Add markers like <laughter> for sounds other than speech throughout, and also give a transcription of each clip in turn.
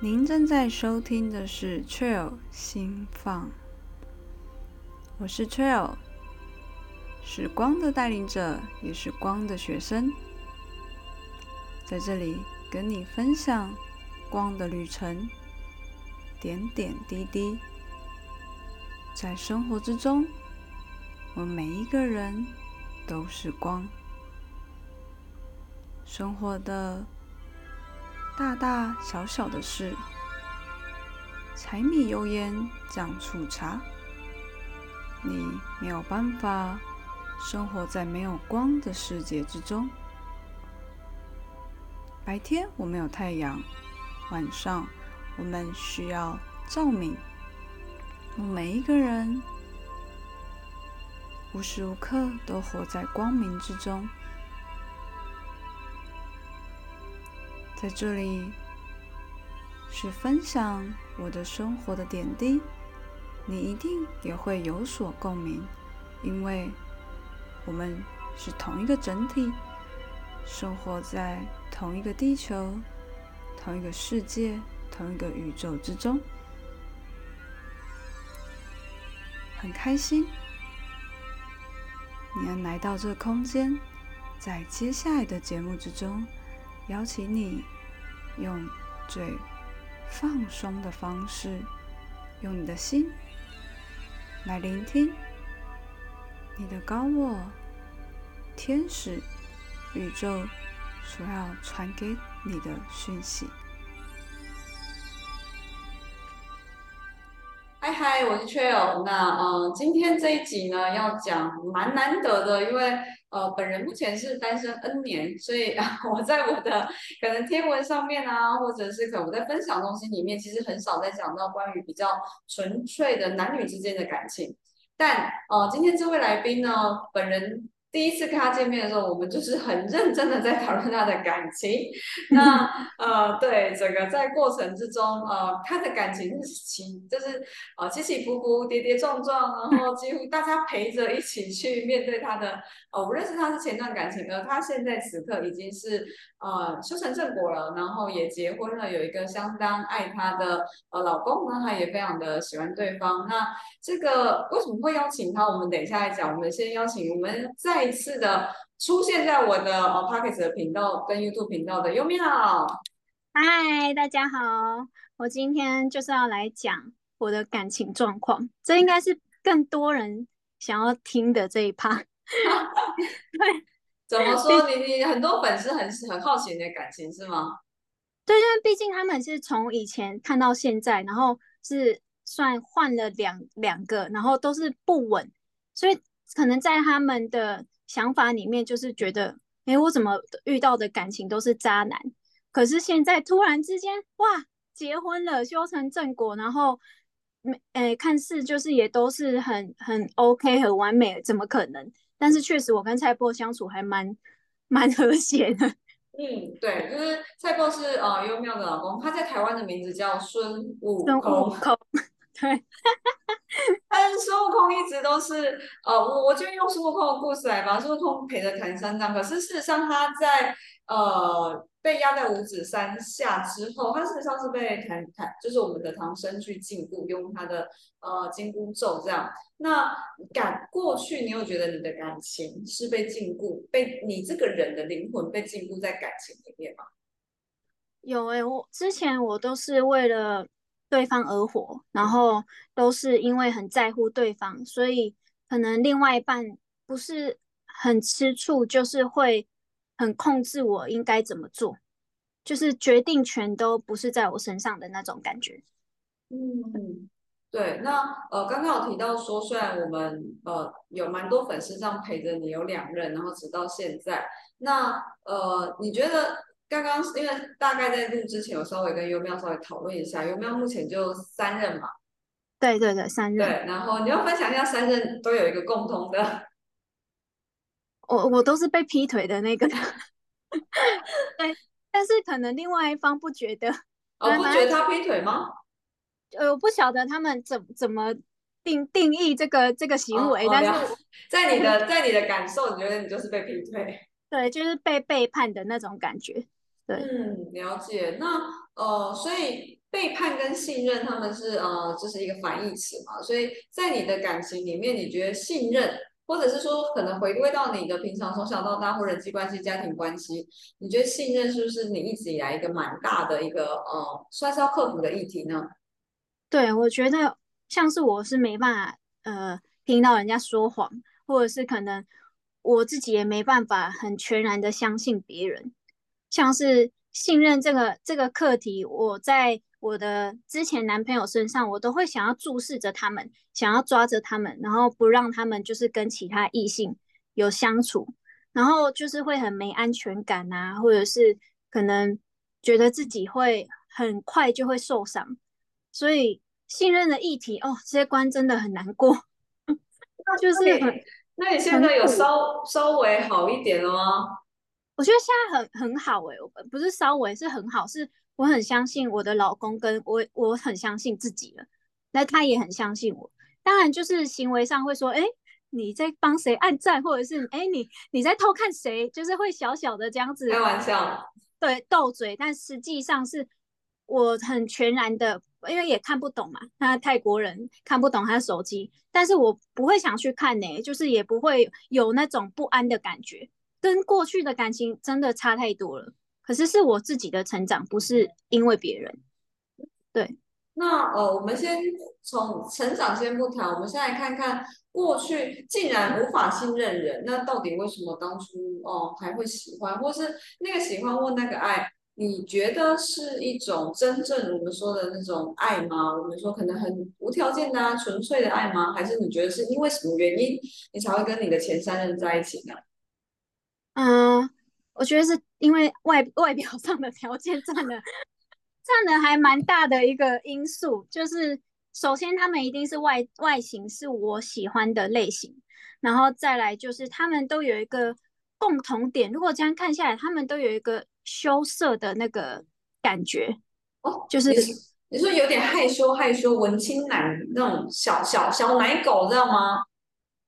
您正在收听的是 Trail 心放，我是 Trail，是光的带领者，也是光的学生，在这里跟你分享光的旅程，点点滴滴，在生活之中，我们每一个人都是光，生活的。大大小小的事，柴米油盐酱醋茶，你没有办法生活在没有光的世界之中。白天我们有太阳，晚上我们需要照明。我们每一个人无时无刻都活在光明之中。在这里是分享我的生活的点滴，你一定也会有所共鸣，因为我们是同一个整体，生活在同一个地球、同一个世界、同一个宇宙之中，很开心你能来到这空间，在接下来的节目之中。邀请你用最放松的方式，用你的心来聆听你的高我、天使、宇宙所要传给你的讯息。嗨嗨，我是 Trail。那呃，今天这一集呢，要讲蛮难得的，因为。呃，本人目前是单身 N 年，所以我在我的可能贴文上面啊，或者是可能我在分享东西里面，其实很少在讲到关于比较纯粹的男女之间的感情。但呃，今天这位来宾呢，本人。第一次跟他见面的时候，我们就是很认真的在讨论他的感情。<laughs> 那呃，对整个在过程之中，呃，他的感情是起，就是呃起起伏伏、跌跌撞撞，然后几乎大家陪着一起去面对他的。呃，我认识他是前段感情，而他现在此刻已经是呃修成正果了，然后也结婚了，有一个相当爱她的呃老公，那他也非常的喜欢对方。那这个为什么会邀请他？我们等一下来讲。我们先邀请我们再一次的出现在我的呃 Pocket 的频道跟 YouTube 频道的优米好，嗨，大家好，我今天就是要来讲我的感情状况，这应该是更多人想要听的这一趴。<laughs> 对，怎么说？你你很多粉丝很很好奇你的感情是吗？对，因为毕竟他们是从以前看到现在，然后是。算换了两两个，然后都是不稳，所以可能在他们的想法里面，就是觉得，哎，我怎么遇到的感情都是渣男？可是现在突然之间，哇，结婚了，修成正果，然后，没，哎，看似就是也都是很很 OK，很完美，怎么可能？但是确实，我跟蔡波相处还蛮蛮和谐的。<laughs> 嗯，对，就是蔡波是呃优妙的老公，他在台湾的名字叫孙悟空。孙悟空对，<laughs> 但是孙悟空一直都是，呃，我我就用孙悟空的故事来吧。孙悟空陪着唐三藏，可是事实上他在呃被压在五指山下之后，他事实上是被唐唐，就是我们的唐僧去禁锢，用他的呃金箍咒这样。那感过去，你有觉得你的感情是被禁锢，被你这个人的灵魂被禁锢在感情里面吗？有诶，我之前我都是为了。对方而活，然后都是因为很在乎对方，所以可能另外一半不是很吃醋，就是会很控制我应该怎么做，就是决定权都不是在我身上的那种感觉。嗯，对。那呃，刚刚有提到说，虽然我们呃有蛮多粉丝这样陪着你有两任，然后直到现在，那呃，你觉得？刚刚因为大概在录之前，我稍微跟优妙稍微讨论一下，优妙目前就三任嘛。对对对，三任。对，然后你要分享一下三任都有一个共同的。我我都是被劈腿的那个。<laughs> 对，但是可能另外一方不觉得。哦，不觉得他劈腿吗？呃，我不晓得他们怎怎么定定义这个这个行为，但是在你的在你的感受，你觉得你就是被劈腿？<laughs> 对，就是被背叛的那种感觉。对嗯，了解。那呃，所以背叛跟信任他们是呃，这是一个反义词嘛，所以在你的感情里面，你觉得信任，或者是说可能回归到你的平常从小到大或人际关系、家庭关系，你觉得信任是不是你一直以来一个蛮大的一个呃，算是要克服的议题呢？对，我觉得像是我是没办法呃听到人家说谎，或者是可能我自己也没办法很全然的相信别人，像是信任这个这个课题，我在。我的之前男朋友身上，我都会想要注视着他们，想要抓着他们，然后不让他们就是跟其他异性有相处，然后就是会很没安全感啊，或者是可能觉得自己会很快就会受伤，所以信任的议题哦，这些关真的很难过。就是很，那你现在有稍稍微好一点了吗？我觉得现在很很好诶，不是稍微是很好，是。我很相信我的老公，跟我我很相信自己了，那他也很相信我。当然，就是行为上会说，哎，你在帮谁按赞，或者是哎，你你在偷看谁，就是会小小的这样子开玩笑，对，斗嘴。但实际上是我很全然的，因为也看不懂嘛，他泰国人看不懂他的手机，但是我不会想去看呢，就是也不会有那种不安的感觉，跟过去的感情真的差太多了。可是是我自己的成长，不是因为别人。对，那呃，我们先从成长先不谈，我们先来看看过去竟然无法信任人，那到底为什么当初哦还会喜欢，或是那个喜欢或那个爱，你觉得是一种真正我们说的那种爱吗？我们说可能很无条件的、纯粹的爱吗？还是你觉得是因为什么原因，你才会跟你的前三任在一起呢？嗯。我觉得是因为外外表 <laughs> 上的条件占了占了还蛮大的一个因素，就是首先他们一定是外外形是我喜欢的类型，然后再来就是他们都有一个共同点，如果这样看下来，他们都有一个羞涩的那个感觉哦，就是你说有点害羞害羞文青男那种小小小奶狗，知道吗？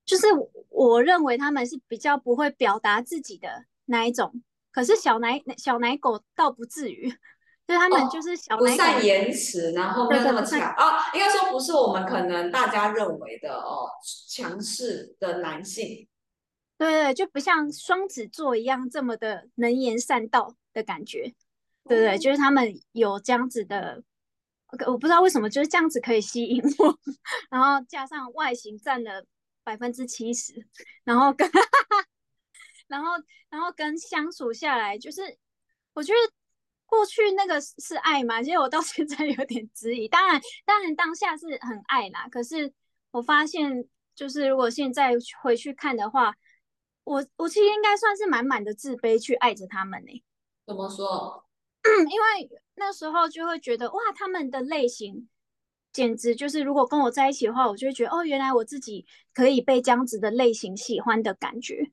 就是我认为他们是比较不会表达自己的。那一种？可是小奶小奶狗倒不至于，就是他们就是小不善言辞，然后没有那么强啊。应该说不是我们可能大家认为的哦，强势的男性。对对，就不像双子座一样这么的能言善道的感觉。对对，就是他们有这样子的，我不知道为什么就是这样子可以吸引我，然后加上外形占了百分之七十，然后跟。然后，然后跟相处下来，就是我觉得过去那个是爱嘛，其实我到现在有点质疑。当然，当然当下是很爱啦。可是我发现，就是如果现在回去看的话，我我其实应该算是满满的自卑去爱着他们呢。怎么说？<clears throat> 因为那时候就会觉得，哇，他们的类型简直就是，如果跟我在一起的话，我就会觉得，哦，原来我自己可以被这样子的类型喜欢的感觉。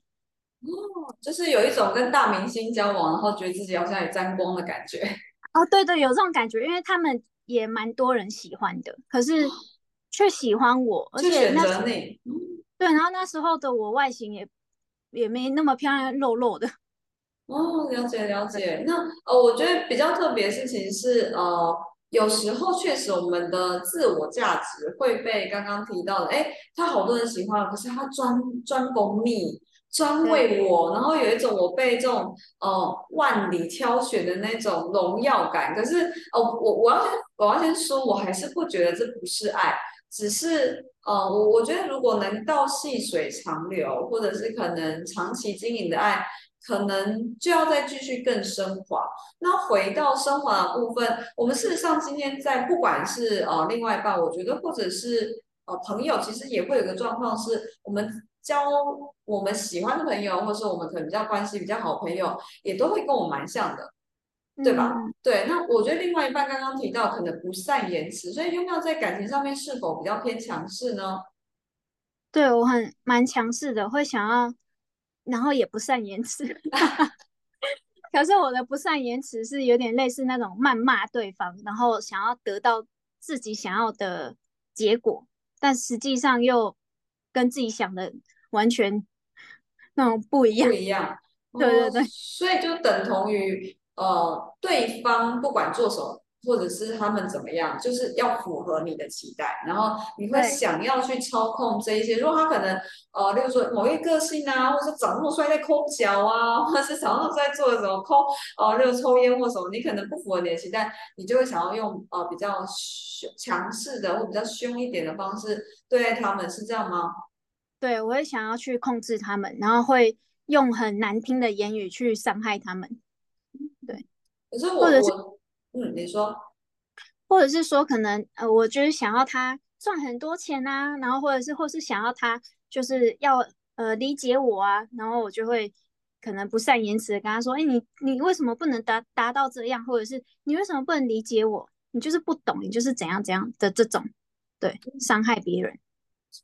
哦，就是有一种跟大明星交往，然后觉得自己好像也沾光的感觉。<laughs> 哦，对对，有这种感觉，因为他们也蛮多人喜欢的，可是却喜欢我，而且那对，然后那时候的我外形也也没那么漂亮，肉肉的。<laughs> 哦，了解了解。那呃，我觉得比较特别的事情是，呃，有时候确实我们的自我价值会被刚刚提到的，哎，他好多人喜欢，可是他专专攻你。专为我，然后有一种我被这种呃万里挑选的那种荣耀感。可是哦，我我要先我要先说，我还是不觉得这不是爱，只是呃，我我觉得如果能到细水长流，或者是可能长期经营的爱，可能就要再继续更升华。那回到升华的部分，我们事实上今天在不管是呃另外一半，我觉得或者是呃朋友，其实也会有个状况是，我们。交我们喜欢的朋友，或者是我们可能比较关系比较好的朋友，也都会跟我蛮像的，对吧？对，那我觉得另外一半刚刚提到可能不善言辞，所以优妙在感情上面是否比较偏强势呢？对我很蛮强势的，会想要，然后也不善言辞。<laughs> 可是我的不善言辞是有点类似那种谩骂对方，然后想要得到自己想要的结果，但实际上又跟自己想的。完全那种不一样，不一样，对对对，所以就等同于呃，对方不管做什么，或者是他们怎么样，就是要符合你的期待，然后你会想要去操控这一些。如果他可能呃，例如说某一个个性啊，或者是长那么帅在抠脚啊，或者是长那么帅做什么抠呃，例如抽烟或什么，你可能不符合你的期待，你就会想要用呃比较凶强势的或比较凶一点的方式对待他们，是这样吗？对，我会想要去控制他们，然后会用很难听的言语去伤害他们，对可是我或者是嗯，你说。或者是说可能呃，我就是想要他赚很多钱啊，然后或者是或是想要他就是要呃理解我啊，然后我就会可能不善言辞的跟他说，哎，你你为什么不能达达到这样，或者是你为什么不能理解我？你就是不懂，你就是怎样怎样的这种，对，伤害别人。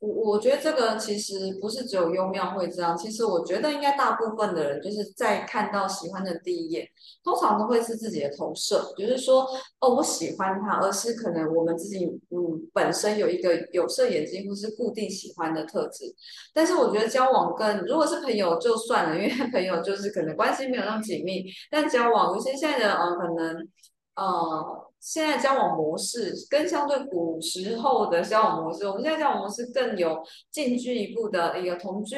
我我觉得这个其实不是只有优妙会这样，其实我觉得应该大部分的人就是在看到喜欢的第一眼，通常都会是自己的投射，就是说哦我喜欢他，而是可能我们自己嗯本身有一个有色眼镜或是固定喜欢的特质。但是我觉得交往跟如果是朋友就算了，因为朋友就是可能关系没有那么紧密，但交往有些现在的呃可能呃。现在交往模式跟相对古时候的交往模式，我们现在交往模式更有近距一步的一个同居，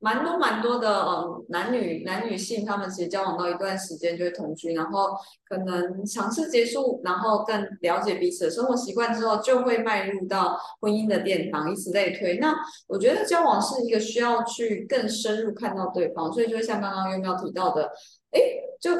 蛮多蛮多的，嗯，男女男女性他们其实交往到一段时间就会同居，然后可能尝试结束，然后更了解彼此的生活习惯之后，就会迈入到婚姻的殿堂，以此类推。那我觉得交往是一个需要去更深入看到对方，所以就像刚刚优喵提到的，哎，就。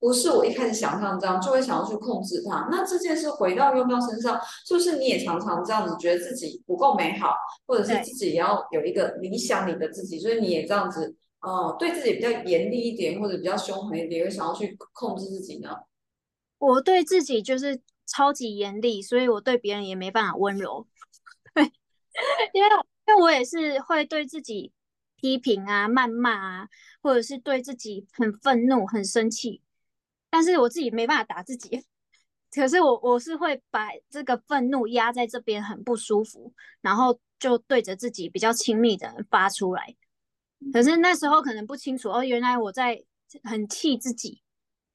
不是我一开始想象这样，就会想要去控制它。那这件事回到优喵身上，是不是你也常常这样子觉得自己不够美好，或者是自己也要有一个理想里的自己，所以你也这样子，呃，对自己比较严厉一点，或者比较凶狠一点，会想要去控制自己呢？我对自己就是超级严厉，所以我对别人也没办法温柔。<laughs> 对，因为因为我也是会对自己批评啊、谩骂啊，或者是对自己很愤怒、很生气。但是我自己没办法打自己，可是我我是会把这个愤怒压在这边很不舒服，然后就对着自己比较亲密的人发出来。可是那时候可能不清楚哦，原来我在很气自己，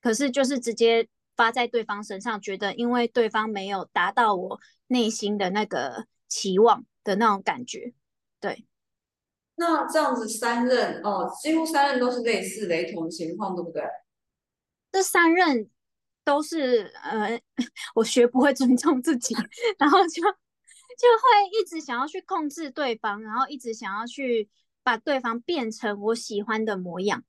可是就是直接发在对方身上，觉得因为对方没有达到我内心的那个期望的那种感觉。对，那这样子三任哦，几乎三任都是类似雷同情况，对不对？这三任都是呃，<laughs> 我学不会尊重自己，<laughs> 然后就就会一直想要去控制对方，然后一直想要去把对方变成我喜欢的模样。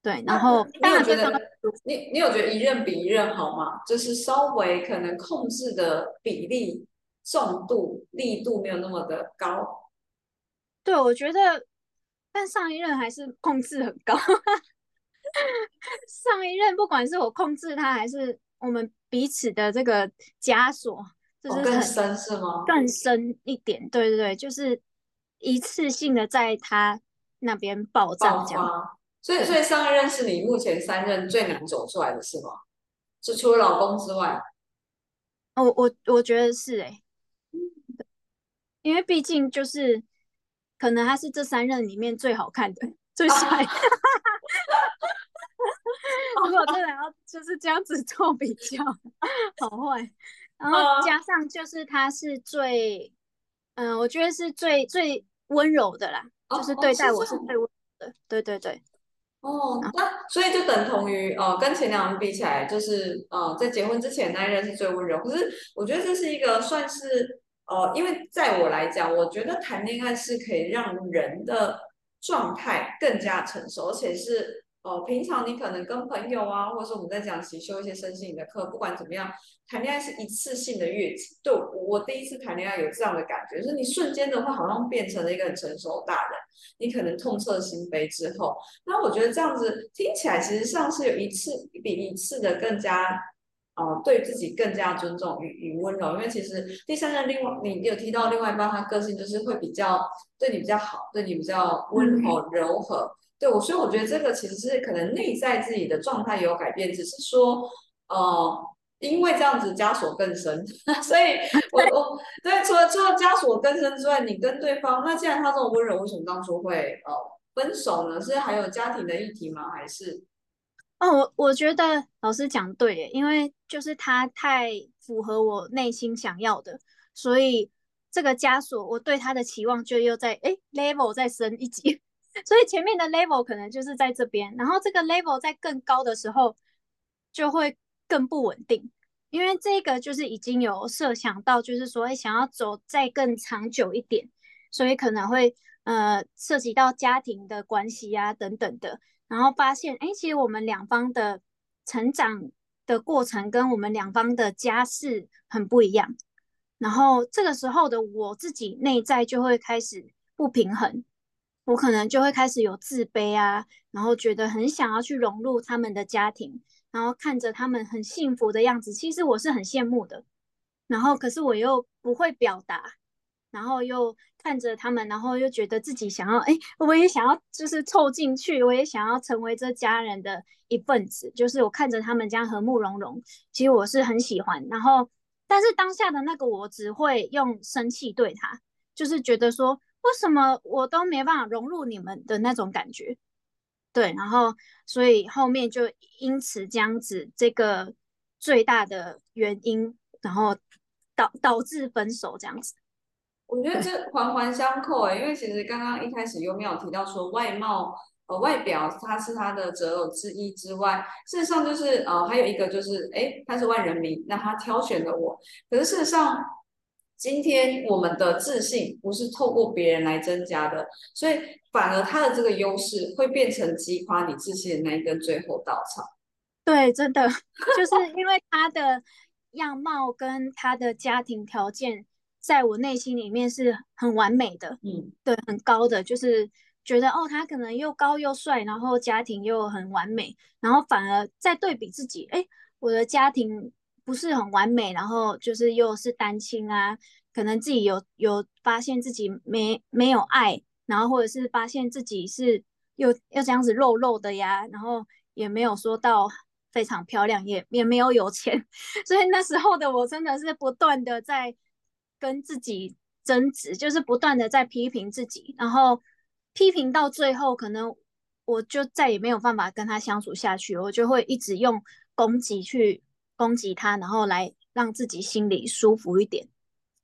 对，然后你有觉得你你有觉得一任比一任好吗？就是稍微可能控制的比例、重度、力度没有那么的高。对，我觉得，但上一任还是控制很高。<laughs> 上一任不管是我控制他，还是我们彼此的这个枷锁，就是更深是吗？更深一点，对对对，就是一次性的在他那边爆炸这样。所以，所以上一任是你目前三任最难走出来的是吗？是除了老公之外？我我我觉得是哎，因为毕竟就是可能他是这三任里面最好看的。最帅，<laughs> <laughs> 如果真的要就是这样子做比较，好坏，然后加上就是他是最，嗯，我觉得是最最温柔的啦，就是对待我是最温柔的，对对对。哦，那所以就等同于呃，跟前两人比起来，就是呃，在结婚之前那一任是最温柔。可是我觉得这是一个算是呃，因为在我来讲，我觉得谈恋爱是可以让人的。状态更加成熟，而且是呃，平常你可能跟朋友啊，或者说我们在讲习修一些身心灵的课，不管怎么样，谈恋爱是一次性的跃级。对我第一次谈恋爱有这样的感觉，就是你瞬间的话，好像变成了一个很成熟大人。你可能痛彻心扉之后，那我觉得这样子听起来，其实上是有一次比一次的更加。哦，对自己更加尊重与与温柔，因为其实第三任另外你有提到另外一半，他个性就是会比较对你比较好，对你比较温柔柔和。对我，所以我觉得这个其实是可能内在自己的状态有改变，只是说，呃，因为这样子枷锁更深，<laughs> 所以 <laughs> 我我对除了除了枷锁更深之外，你跟对方，那既然他这么温柔，为什么当初会呃分手呢？是还有家庭的议题吗？还是？哦，我我觉得老师讲对耶，因为就是他太符合我内心想要的，所以这个枷锁我对他的期望就又在哎 level 再升一级，所以前面的 level 可能就是在这边，然后这个 level 在更高的时候就会更不稳定，因为这个就是已经有设想到，就是说哎想要走再更长久一点，所以可能会呃涉及到家庭的关系啊等等的。然后发现，哎，其实我们两方的成长的过程跟我们两方的家世很不一样。然后这个时候的我自己内在就会开始不平衡，我可能就会开始有自卑啊，然后觉得很想要去融入他们的家庭，然后看着他们很幸福的样子，其实我是很羡慕的。然后可是我又不会表达。然后又看着他们，然后又觉得自己想要，哎，我也想要，就是凑进去，我也想要成为这家人的一份子。就是我看着他们这样和睦融融，其实我是很喜欢。然后，但是当下的那个我只会用生气对他，就是觉得说，为什么我都没办法融入你们的那种感觉？对，然后所以后面就因此这样子，这个最大的原因，然后导导致分手这样子。我觉得这环环相扣哎，因为其实刚刚一开始优妙提到说外貌呃外表它是他的择偶之一之外，事实上就是呃还有一个就是哎他是万人迷，那他挑选了我。可是事实上今天我们的自信不是透过别人来增加的，所以反而他的这个优势会变成击垮你自信的那一根最后稻草。对，真的就是因为他的样貌跟他的家庭条件。在我内心里面是很完美的，嗯，对，很高的，就是觉得哦，他可能又高又帅，然后家庭又很完美，然后反而在对比自己，哎，我的家庭不是很完美，然后就是又是单亲啊，可能自己有有发现自己没没有爱，然后或者是发现自己是又又这样子肉肉的呀，然后也没有说到非常漂亮，也也没有有钱，<laughs> 所以那时候的我真的是不断的在。跟自己争执，就是不断的在批评自己，然后批评到最后，可能我就再也没有办法跟他相处下去，我就会一直用攻击去攻击他，然后来让自己心里舒服一点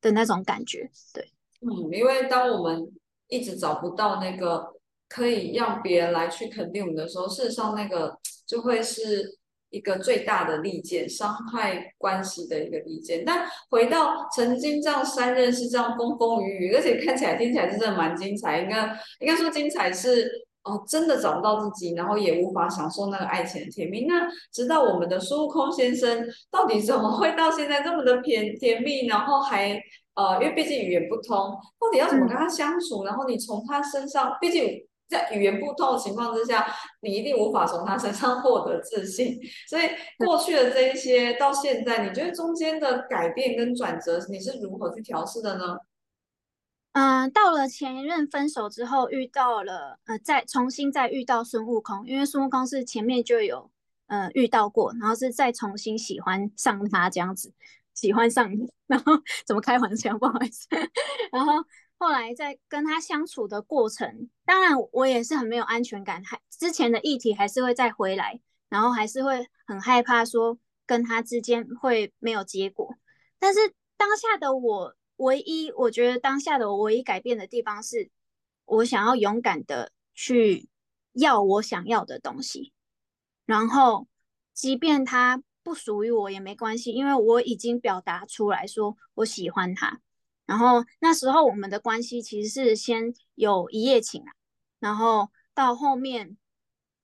的那种感觉。对，嗯，因为当我们一直找不到那个可以让别人来去肯定我们的时候，事实上那个就会是。一个最大的利剑，伤害关系的一个利剑。但回到曾经这样三任是这样风风雨雨，而且看起来听起来是真的蛮精彩。应该应该说精彩是哦，真的找不到自己，然后也无法享受那个爱情的甜蜜。那直到我们的孙悟空先生，到底怎么会到现在这么的甜甜蜜？然后还呃，因为毕竟语言不通，到底要怎么跟他相处？然后你从他身上，毕竟。在语言不通的情况之下，你一定无法从他身上 <laughs> 获得自信。所以过去的这一些到现在，你觉得中间的改变跟转折，你是如何去调试的呢？嗯，到了前一任分手之后，遇到了呃，再重新再遇到孙悟空，因为孙悟空是前面就有呃遇到过，然后是再重新喜欢上他这样子，喜欢上你，然后怎么开玩笑，不好意思，然后。后来在跟他相处的过程，当然我也是很没有安全感，还之前的议题还是会再回来，然后还是会很害怕说跟他之间会没有结果。但是当下的我，唯一我觉得当下的我唯一改变的地方是，我想要勇敢的去要我想要的东西，然后即便他不属于我也没关系，因为我已经表达出来说我喜欢他。然后那时候我们的关系其实是先有一夜情啊，然后到后面，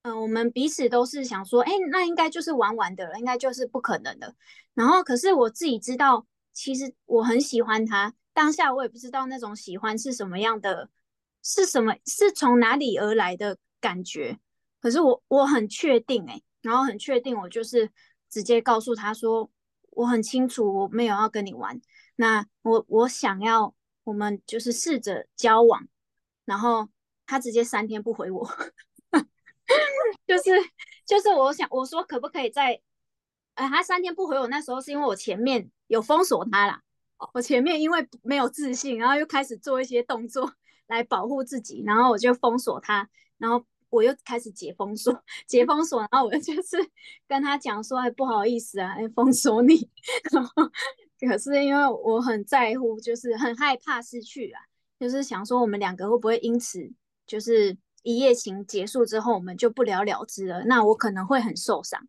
嗯，我们彼此都是想说，哎，那应该就是玩玩的了，应该就是不可能的。然后可是我自己知道，其实我很喜欢他，当下我也不知道那种喜欢是什么样的，是什么，是从哪里而来的感觉。可是我我很确定，哎，然后很确定，我就是直接告诉他说，我很清楚我没有要跟你玩。那我我想要，我们就是试着交往，然后他直接三天不回我，<laughs> 就是就是我想我说可不可以再，呃，他三天不回我，那时候是因为我前面有封锁他啦，我前面因为没有自信，然后又开始做一些动作来保护自己，然后我就封锁他，然后我又开始解封锁，解封锁，然后我就 <laughs> 是跟他讲说，哎，不好意思啊，哎，封锁你。<laughs> 然后可是因为我很在乎，就是很害怕失去啊，就是想说我们两个会不会因此就是一夜情结束之后，我们就不了了之了？那我可能会很受伤。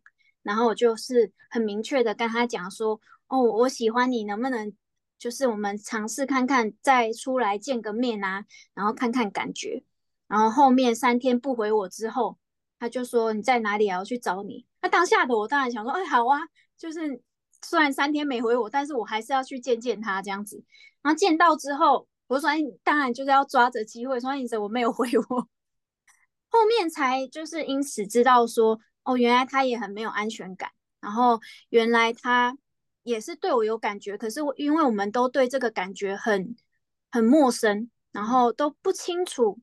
然后我就是很明确的跟他讲说，哦，我喜欢你，能不能就是我们尝试看看，再出来见个面啊，然后看看感觉。然后后面三天不回我之后，他就说你在哪里啊？我去找你。那当下的我当然想说，哎，好啊，就是虽然三天没回我，但是我还是要去见见他这样子。然后见到之后，我说，哎，当然就是要抓着机会说，你怎么没有回我？<laughs> 后面才就是因此知道说。哦，原来他也很没有安全感，然后原来他也是对我有感觉，可是我因为我们都对这个感觉很很陌生，然后都不清楚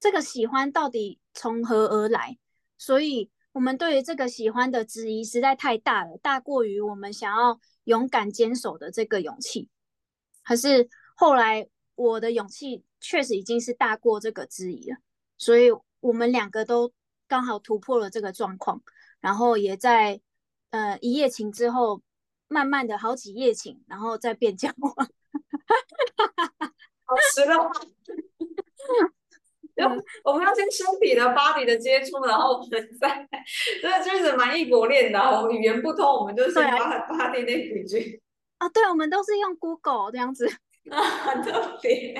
这个喜欢到底从何而来，所以我们对于这个喜欢的质疑实在太大了，大过于我们想要勇敢坚守的这个勇气。可是后来我的勇气确实已经是大过这个质疑了，所以我们两个都。刚好突破了这个状况，然后也在呃一夜情之后，慢慢的好几夜情，然后再变交往，<laughs> 好吃了。我们要先身体的、body 的接触，然后我们再，这就是蛮异国恋的。我们语言不通，我们就先 body 那几句。啊，对，我们都是用 Google 这样子。啊，很特别。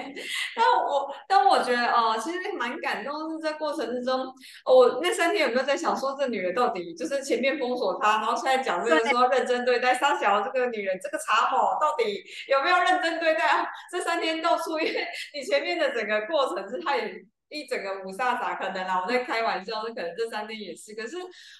但我但我觉得哦，其实蛮感动，是在过程之中，我那三天有没有在想说，这女人到底就是前面封锁她，然后现在讲这个说认真对待沙小这个女人，这个茶某到底有没有认真对待？这三天到出，因为你前面的整个过程是她也一整个五煞煞，可能啦，我在开玩笑，那可能这三天也是。可是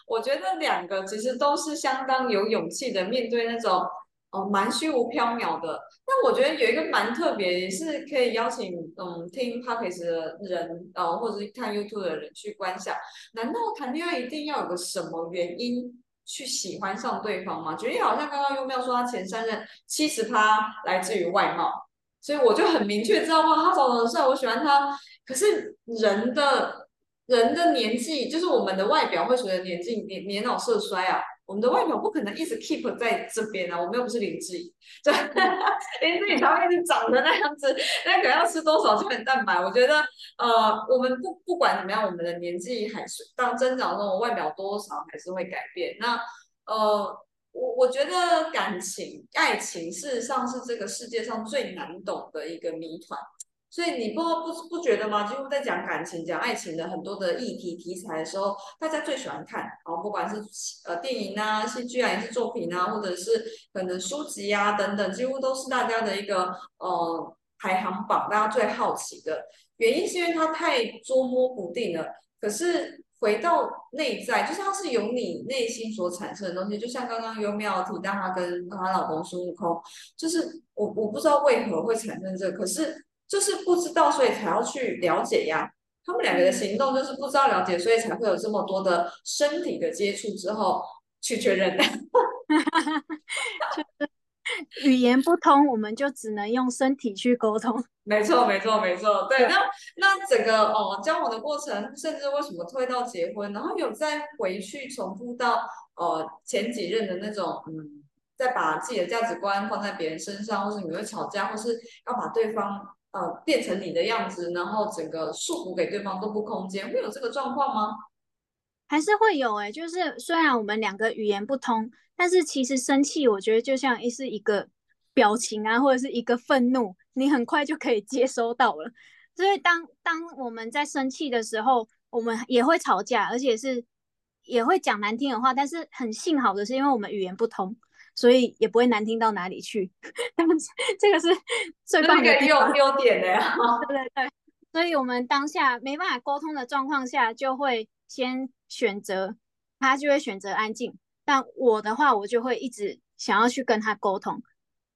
我觉得两个其实都是相当有勇气的面对那种。哦，蛮虚无缥缈的。那我觉得有一个蛮特别，也是可以邀请嗯听 p o d c a s t 的人，呃，或者是看 YouTube 的人去观想。难道谈恋爱一定要有个什么原因去喜欢上对方吗？举例好像刚刚优妙说他前三任七十趴来自于外貌，所以我就很明确知道哇，他长得很帅，我喜欢他。可是人的人的年纪，就是我们的外表会随着年纪年年老色衰啊。我们的外表不可能一直 keep 在这边啊，我们又不是林志颖，对，林志颖才会一直长的那样子，那可能要吃多少胶原蛋白？我觉得，呃，我们不不管怎么样，我们的年纪还是当增长中，外表多少还是会改变。那，呃，我我觉得感情、爱情事实上是这个世界上最难懂的一个谜团。所以你不不不觉得吗？几乎在讲感情、讲爱情的很多的议题题材的时候，大家最喜欢看，然后不管是呃电影啊、戏剧啊，也是作品啊，或者是可能书籍啊等等，几乎都是大家的一个呃排行榜，大家最好奇的原因是因为它太捉摸不定了。可是回到内在，就是它是由你内心所产生的东西，就像刚刚优妙提到她跟她老公孙悟空，就是我我不知道为何会产生这，可是。就是不知道，所以才要去了解呀。他们两个的行动就是不知道了解，所以才会有这么多的身体的接触之后去确认。<laughs> 就是语言不通，我们就只能用身体去沟通。<laughs> 没错，没错，没错。对，那那整个哦交往的过程，甚至为什么推到结婚，然后有再回去重复到呃前几任的那种嗯，再把自己的价值观放在别人身上，或是你会吵架，或是要把对方。呃，变成你的样子，然后整个束缚给对方都不空间，会有这个状况吗？还是会有哎，就是虽然我们两个语言不通，但是其实生气，我觉得就像一是一个表情啊，或者是一个愤怒，你很快就可以接收到了。所以当当我们在生气的时候，我们也会吵架，而且是也会讲难听的话，但是很幸好的是，因为我们语言不通。所以也不会难听到哪里去，<laughs> 但是这个是 <laughs> 最棒的优优点的呀。<laughs> 对对对，所以我们当下没办法沟通的状况下，就会先选择他就会选择安静，但我的话，我就会一直想要去跟他沟通，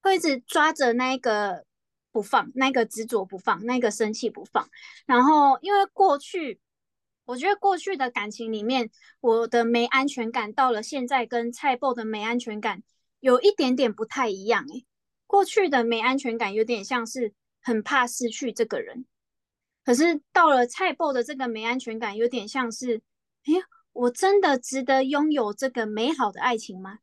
会一直抓着那个不放，那个执着不放，那个生气不放。然后因为过去，我觉得过去的感情里面，我的没安全感，到了现在跟蔡波的没安全感。有一点点不太一样诶，过去的没安全感有点像是很怕失去这个人，可是到了菜爆的这个没安全感，有点像是，哎，我真的值得拥有这个美好的爱情吗？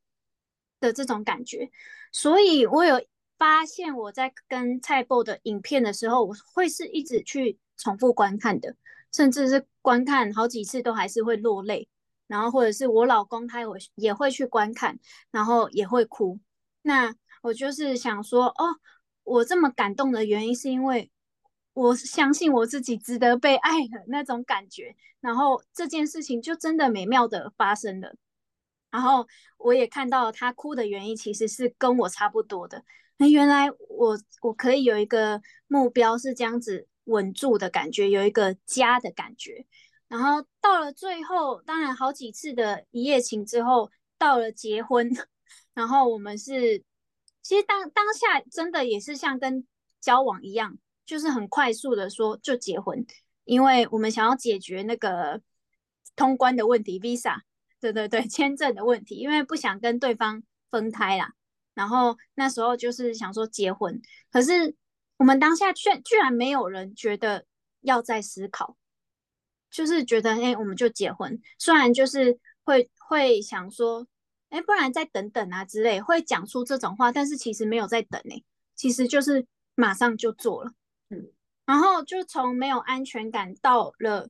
的这种感觉。所以我有发现，我在跟菜爆的影片的时候，我会是一直去重复观看的，甚至是观看好几次都还是会落泪。然后或者是我老公他也也会去观看，然后也会哭。那我就是想说，哦，我这么感动的原因是因为。我相信我自己值得被爱的那种感觉，然后这件事情就真的美妙的发生了。然后我也看到他哭的原因其实是跟我差不多的。那原来我我可以有一个目标是这样子稳住的感觉，有一个家的感觉。然后到了最后，当然好几次的一夜情之后，到了结婚，然后我们是其实当当下真的也是像跟交往一样。就是很快速的说就结婚，因为我们想要解决那个通关的问题，visa，对对对，签证的问题，因为不想跟对方分开啦。然后那时候就是想说结婚，可是我们当下却居然没有人觉得要再思考，就是觉得哎，我们就结婚。虽然就是会会想说，哎，不然再等等啊之类，会讲出这种话，但是其实没有在等哎，其实就是马上就做了。嗯，然后就从没有安全感到了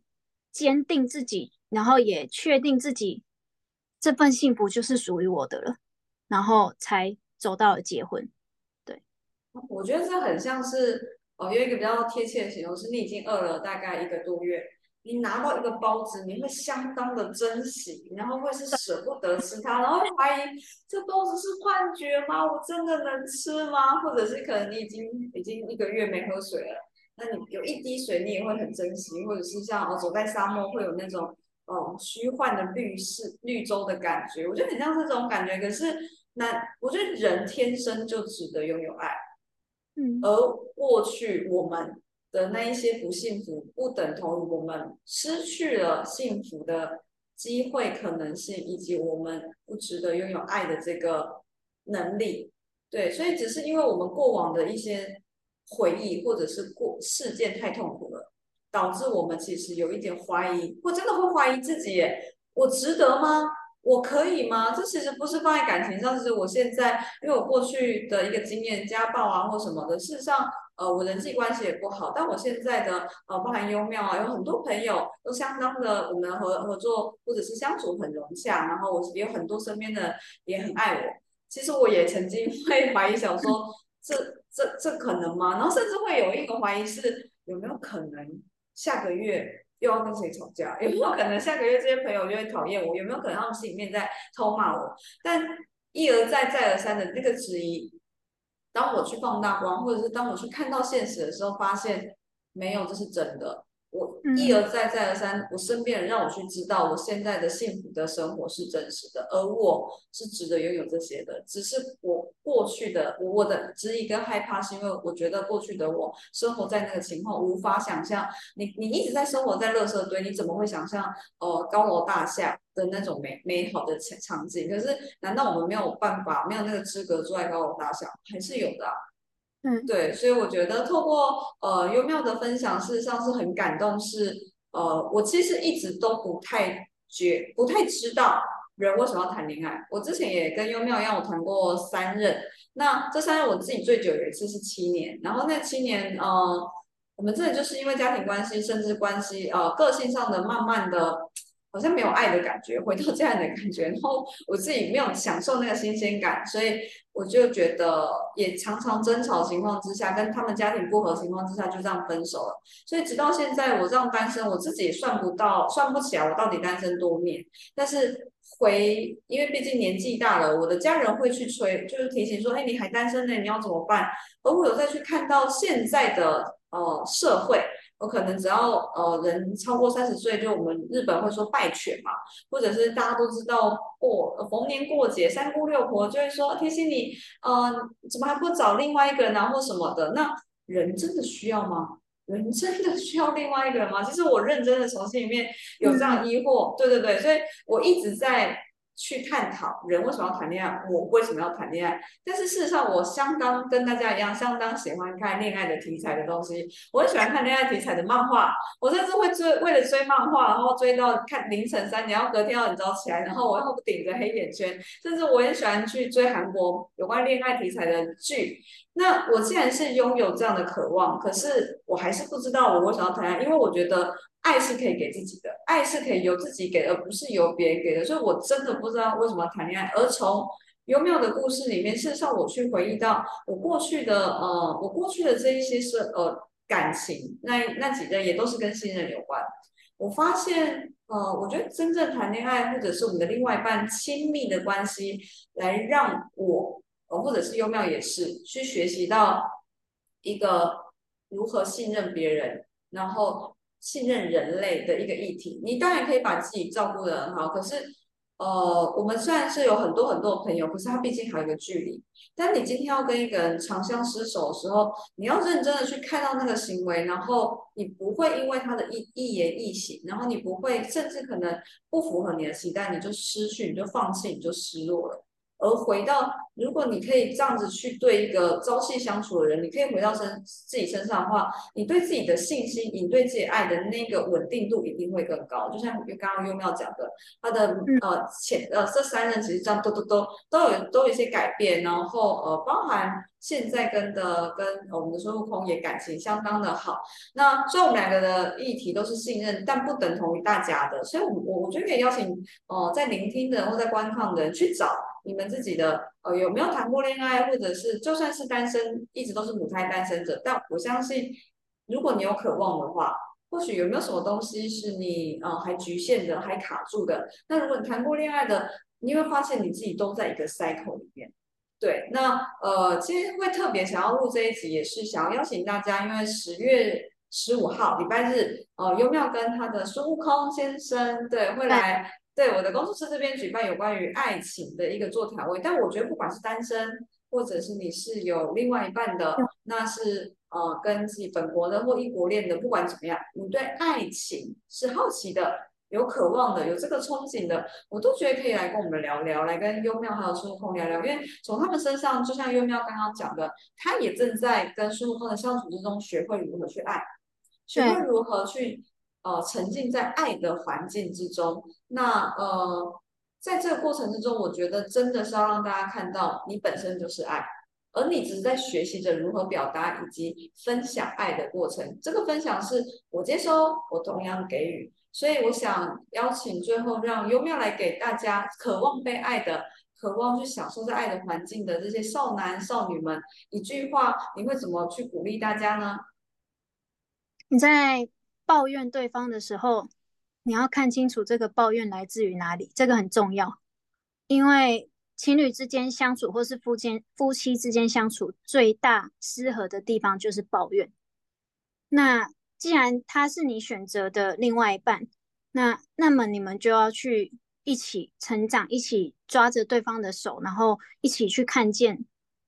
坚定自己，然后也确定自己这份幸福就是属于我的了，然后才走到了结婚。对，我觉得这很像是哦，有一个比较贴切的形容是，你已经饿了大概一个多月，你拿到一个包子，你会相当的珍惜，然后会是舍不得吃它，然后怀疑这包子是幻觉吗？我真的能吃吗？或者是可能你已经已经一个月没喝水了。那你有一滴水，你也会很珍惜，或者是像哦，走在沙漠会有那种哦虚幻的绿色绿洲的感觉，我觉得很像是这种感觉。可是那我觉得人天生就值得拥有爱，嗯，而过去我们的那一些不幸福，不等同于我们失去了幸福的机会可能性，以及我们不值得拥有爱的这个能力。对，所以只是因为我们过往的一些。回忆或者是过事件太痛苦了，导致我们其实有一点怀疑，我真的会怀疑自己，我值得吗？我可以吗？这其实不是放在感情上，是我现在因为我过去的一个经验，家暴啊或什么的，事实上，呃，我人际关系也不好，但我现在的呃，包含优妙啊，有很多朋友都相当的，我们合合作或者是相处很融洽，然后我也有很多身边的也很爱我。其实我也曾经会 <laughs> 怀疑，想说这。这这可能吗？然后甚至会有一个怀疑是有没有可能下个月又要跟谁吵架？<laughs> 有没有可能下个月这些朋友就会讨厌我？有没有可能他们心里面在偷骂我？但一而再再而三的那个质疑，当我去放大光，或者是当我去看到现实的时候，发现没有，这是真的。我一而再再而三，我身边人让我去知道，我现在的幸福的生活是真实的，而我是值得拥有这些的。只是我过去的我的质疑跟害怕，是因为我觉得过去的我生活在那个情况，无法想象你你一直在生活在垃圾堆，你怎么会想象呃高楼大厦的那种美美好的场场景？可是难道我们没有办法，没有那个资格坐在高楼大厦？还是有的。嗯，对，所以我觉得透过呃优妙的分享，事实上是很感动。是呃，我其实一直都不太觉，不太知道人为什么要谈恋爱。我之前也跟优妙一样，我谈过三任。那这三任我自己最久有一次是七年，然后那七年呃，我们真的就是因为家庭关系，甚至关系呃个性上的慢慢的。好像没有爱的感觉，回到这样的感觉，然后我自己没有享受那个新鲜感，所以我就觉得也常常争吵情况之下，跟他们家庭不和情况之下就这样分手了。所以直到现在我这样单身，我自己也算不到，算不起来我到底单身多年。但是回，因为毕竟年纪大了，我的家人会去催，就是提醒说，哎，你还单身呢，你要怎么办？而我有再去看到现在的呃社会。我可能只要呃人超过三十岁，就我们日本会说拜犬嘛，或者是大家都知道过逢年过节三姑六婆就会说天心你，呃怎么还不找另外一个人啊或什么的？那人真的需要吗？人真的需要另外一个人吗？其实我认真的从心里面有这样疑惑，对对对，所以我一直在去探讨人为什么要谈恋爱，我为什么要谈恋爱。但是事实上，我相当跟大家一样，相当喜欢看恋爱的题材的东西。我很喜欢看恋爱题材的漫画，我甚至会追为了追漫画，然后追到看凌晨三点，然后隔天要很早起来，然后我又顶着黑眼圈。甚至我也喜欢去追韩国有关恋爱题材的剧。那我既然是拥有这样的渴望，可是我还是不知道我为什么要谈恋爱，因为我觉得。爱是可以给自己的，爱是可以由自己给，而不是由别人给的。所以我真的不知道为什么谈恋爱。而从优妙的故事里面，事实上我去回忆到我过去的呃，我过去的这一些是呃感情，那那几任也都是跟信任有关。我发现呃，我觉得真正谈恋爱，或者是我们的另外一半亲密的关系，来让我呃或者是优妙也是去学习到一个如何信任别人，然后。信任人类的一个议题，你当然可以把自己照顾得很好。可是，呃，我们虽然是有很多很多的朋友，可是他毕竟还有一个距离。但你今天要跟一个人长相厮守的时候，你要认真的去看到那个行为，然后你不会因为他的一一言一行，然后你不会甚至可能不符合你的期待，你就失去，你就放弃，你就失落了。而回到，如果你可以这样子去对一个朝夕相处的人，你可以回到身自己身上的话，你对自己的信心，你对自己爱的那个稳定度一定会更高。就像刚刚优妙讲的，他的呃前呃这三任其实这样都都都都有都有一些改变，然后呃包含。现在跟的跟我们的孙悟空也感情相当的好。那虽然我们两个的议题都是信任，但不等同于大家的。所以，我我我觉得可以邀请哦，在聆听的或在观看的人去找你们自己的呃有没有谈过恋爱，或者是就算是单身，一直都是母胎单身者。但我相信，如果你有渴望的话，或许有没有什么东西是你呃还局限的，还卡住的？那如果你谈过恋爱的，你会发现你自己都在一个 cycle 里面。对，那呃，其实会特别想要录这一集，也是想要邀请大家，因为十月十五号礼拜日，呃，优妙跟他的孙悟空先生，对，会来对我的工作室这边举办有关于爱情的一个座谈会。但我觉得，不管是单身，或者是你是有另外一半的，那是呃，跟自己本国的或异国恋的，不管怎么样，你对爱情是好奇的。有渴望的，有这个憧憬的，我都觉得可以来跟我们聊聊，来跟优妙还有孙悟空聊聊。因为从他们身上，就像优妙刚刚讲的，他也正在跟孙悟空的相处之中，学会如何去爱，学会如何去呃沉浸在爱的环境之中。那呃，在这个过程之中，我觉得真的是要让大家看到，你本身就是爱，而你只是在学习着如何表达以及分享爱的过程。这个分享是我接收，我同样给予。所以我想邀请最后让优妙来给大家渴望被爱的、渴望去享受在爱的环境的这些少男少女们一句话，你会怎么去鼓励大家呢？你在抱怨对方的时候，你要看清楚这个抱怨来自于哪里，这个很重要。因为情侣之间相处，或是夫间夫妻之间相处，最大失和的地方就是抱怨。那既然他是你选择的另外一半，那那么你们就要去一起成长，一起抓着对方的手，然后一起去看见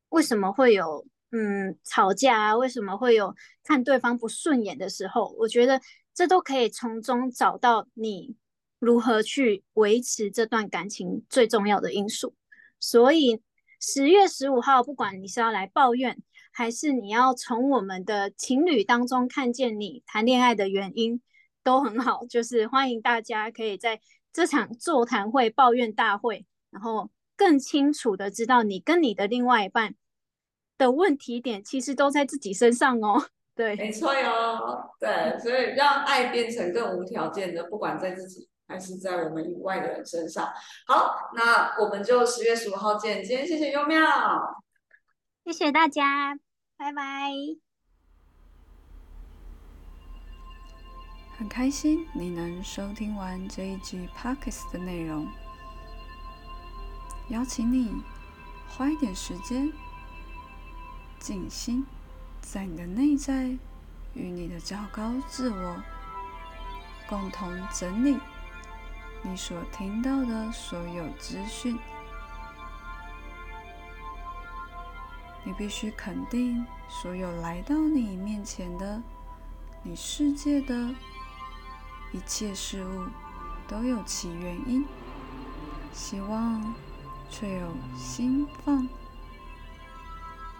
为什么会有嗯吵架啊，为什么会有看对方不顺眼的时候，我觉得这都可以从中找到你如何去维持这段感情最重要的因素。所以十月十五号，不管你是要来抱怨。还是你要从我们的情侣当中看见你谈恋爱的原因，都很好。就是欢迎大家可以在这场座谈会抱怨大会，然后更清楚的知道你跟你的另外一半的问题点，其实都在自己身上哦。<laughs> 对，没错哟。对，所以让爱变成更无条件的，不管在自己还是在我们以外的人身上。好，那我们就十月十五号见。今天谢谢优妙。谢谢大家，拜拜。很开心你能收听完这一集 Parkes 的内容，邀请你花一点时间静心，在你的内在与你的较高自我共同整理你所听到的所有资讯。你必须肯定，所有来到你面前的、你世界的一切事物，都有其原因。希望却有心放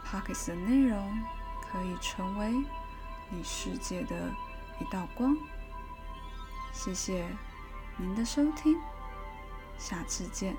p o c k e t 的内容可以成为你世界的一道光。谢谢您的收听，下次见。